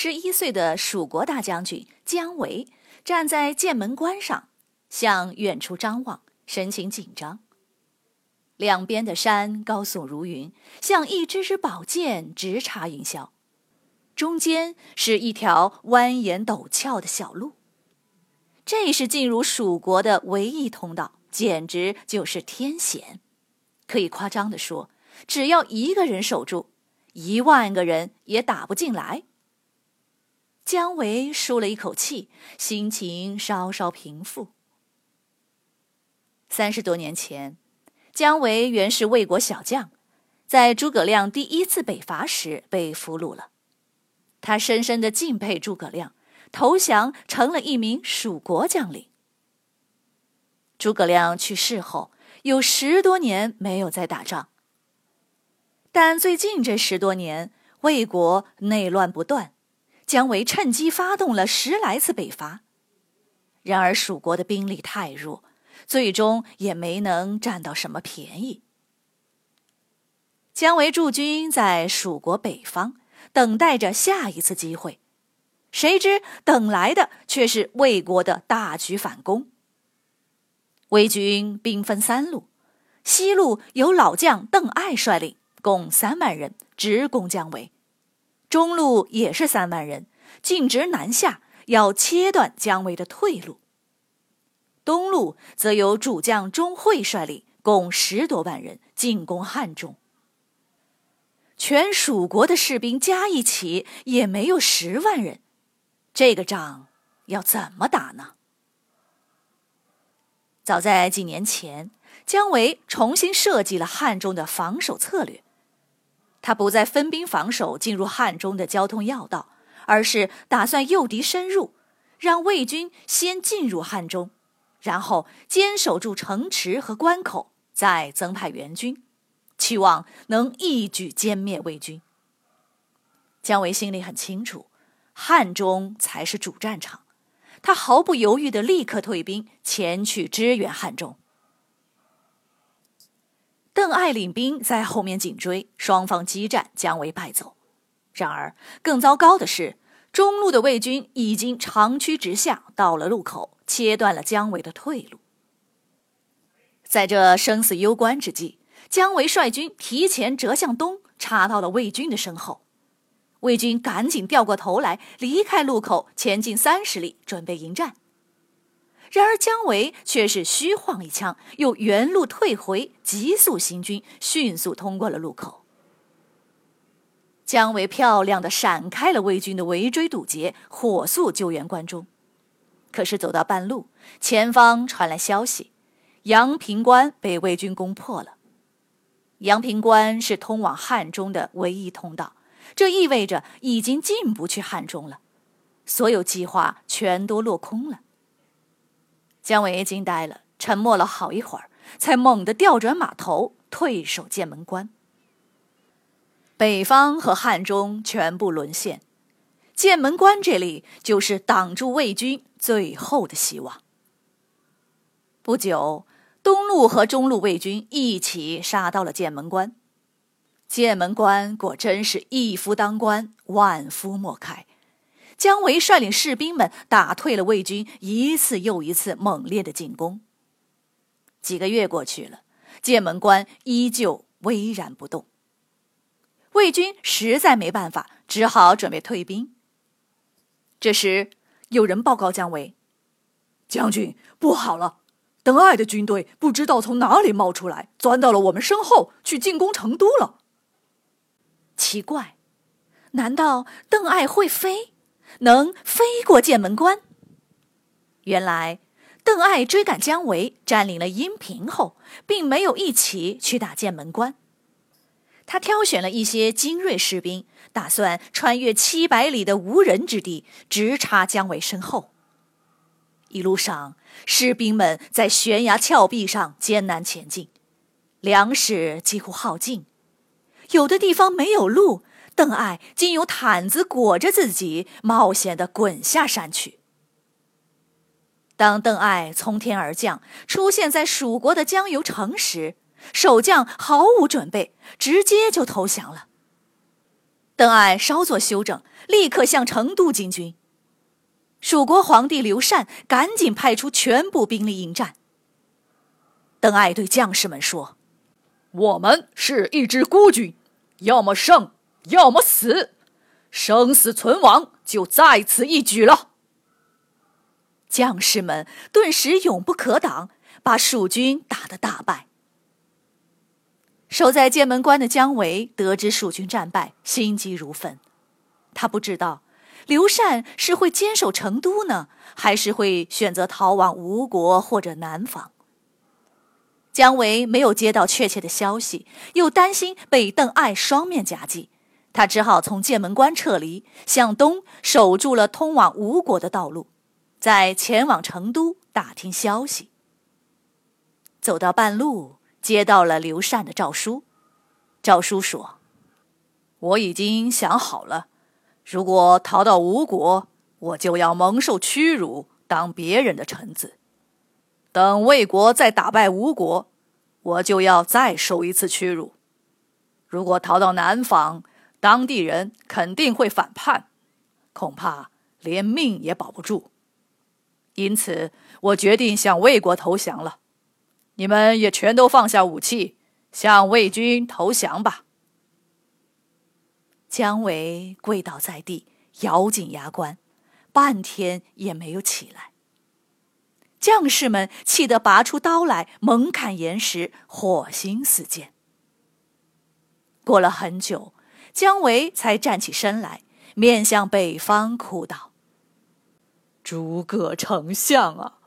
十一岁的蜀国大将军姜维站在剑门关上，向远处张望，神情紧张。两边的山高耸如云，像一支支宝剑直插云霄。中间是一条蜿蜒陡峭的小路，这是进入蜀国的唯一通道，简直就是天险。可以夸张地说，只要一个人守住，一万个人也打不进来。姜维舒了一口气，心情稍稍平复。三十多年前，姜维原是魏国小将，在诸葛亮第一次北伐时被俘虏了。他深深的敬佩诸葛亮，投降成了一名蜀国将领。诸葛亮去世后，有十多年没有再打仗。但最近这十多年，魏国内乱不断。姜维趁机发动了十来次北伐，然而蜀国的兵力太弱，最终也没能占到什么便宜。姜维驻军在蜀国北方，等待着下一次机会，谁知等来的却是魏国的大举反攻。魏军兵分三路，西路由老将邓艾率领，共三万人，直攻姜维。中路也是三万人，径直南下，要切断姜维的退路。东路则由主将钟会率领，共十多万人进攻汉中。全蜀国的士兵加一起也没有十万人，这个仗要怎么打呢？早在几年前，姜维重新设计了汉中的防守策略。他不再分兵防守进入汉中的交通要道，而是打算诱敌深入，让魏军先进入汉中，然后坚守住城池和关口，再增派援军，期望能一举歼灭魏军。姜维心里很清楚，汉中才是主战场，他毫不犹豫地立刻退兵前去支援汉中。邓艾领兵在后面紧追，双方激战，姜维败走。然而，更糟糕的是，中路的魏军已经长驱直下，到了路口，切断了姜维的退路。在这生死攸关之际，姜维率军提前折向东，插到了魏军的身后。魏军赶紧掉过头来，离开路口，前进三十里，准备迎战。然而姜维却是虚晃一枪，又原路退回，急速行军，迅速通过了路口。姜维漂亮的闪开了魏军的围追堵截，火速救援关中。可是走到半路，前方传来消息，阳平关被魏军攻破了。阳平关是通往汉中的唯一通道，这意味着已经进不去汉中了，所有计划全都落空了。姜维惊呆了，沉默了好一会儿，才猛地调转马头，退守剑门关。北方和汉中全部沦陷，剑门关这里就是挡住魏军最后的希望。不久，东路和中路魏军一起杀到了剑门关。剑门关果真是一夫当关，万夫莫开。姜维率领士兵们打退了魏军一次又一次猛烈的进攻。几个月过去了，剑门关依旧巍然不动。魏军实在没办法，只好准备退兵。这时，有人报告姜维：“将军，不好了！邓艾的军队不知道从哪里冒出来，钻到了我们身后，去进攻成都了。”奇怪，难道邓艾会飞？能飞过剑门关。原来，邓艾追赶姜维，占领了阴平后，并没有一起去打剑门关，他挑选了一些精锐士兵，打算穿越七百里的无人之地，直插姜维身后。一路上，士兵们在悬崖峭壁上艰难前进，粮食几乎耗尽，有的地方没有路，邓艾竟用毯子裹着自己，冒险地滚下山去。当邓艾从天而降，出现在蜀国的江油城时，守将毫无准备，直接就投降了。邓艾稍作休整，立刻向成都进军。蜀国皇帝刘禅赶紧派出全部兵力应战。邓艾对将士们说：“我们是一支孤军，要么胜，要么死，生死存亡就在此一举了。”将士们顿时勇不可挡，把蜀军打得大败。守在剑门关的姜维得知蜀军战败，心急如焚。他不知道刘禅是会坚守成都呢，还是会选择逃往吴国或者南方。姜维没有接到确切的消息，又担心被邓艾双面夹击，他只好从剑门关撤离，向东守住了通往吴国的道路，再前往成都打听消息。走到半路。接到了刘禅的诏书，诏书说：“我已经想好了，如果逃到吴国，我就要蒙受屈辱，当别人的臣子；等魏国再打败吴国，我就要再受一次屈辱。如果逃到南方，当地人肯定会反叛，恐怕连命也保不住。因此，我决定向魏国投降了。”你们也全都放下武器，向魏军投降吧。姜维跪倒在地，咬紧牙关，半天也没有起来。将士们气得拔出刀来，猛砍岩石，火星四溅。过了很久，姜维才站起身来，面向北方，哭道：“诸葛丞相啊！”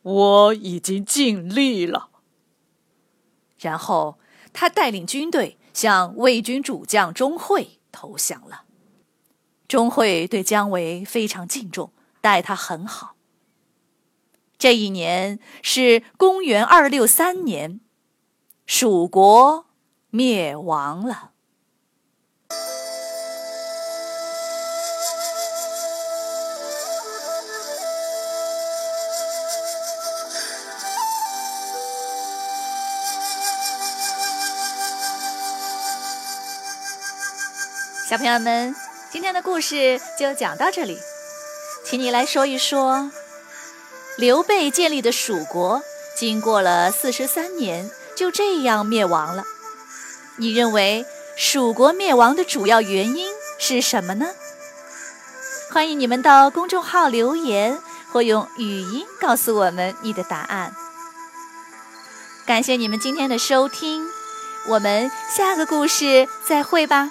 我已经尽力了。然后他带领军队向魏军主将钟会投降了。钟会对姜维非常敬重，待他很好。这一年是公元二六三年，蜀国灭亡了。小朋友们，今天的故事就讲到这里，请你来说一说，刘备建立的蜀国，经过了四十三年，就这样灭亡了。你认为蜀国灭亡的主要原因是什么呢？欢迎你们到公众号留言，或用语音告诉我们你的答案。感谢你们今天的收听，我们下个故事再会吧。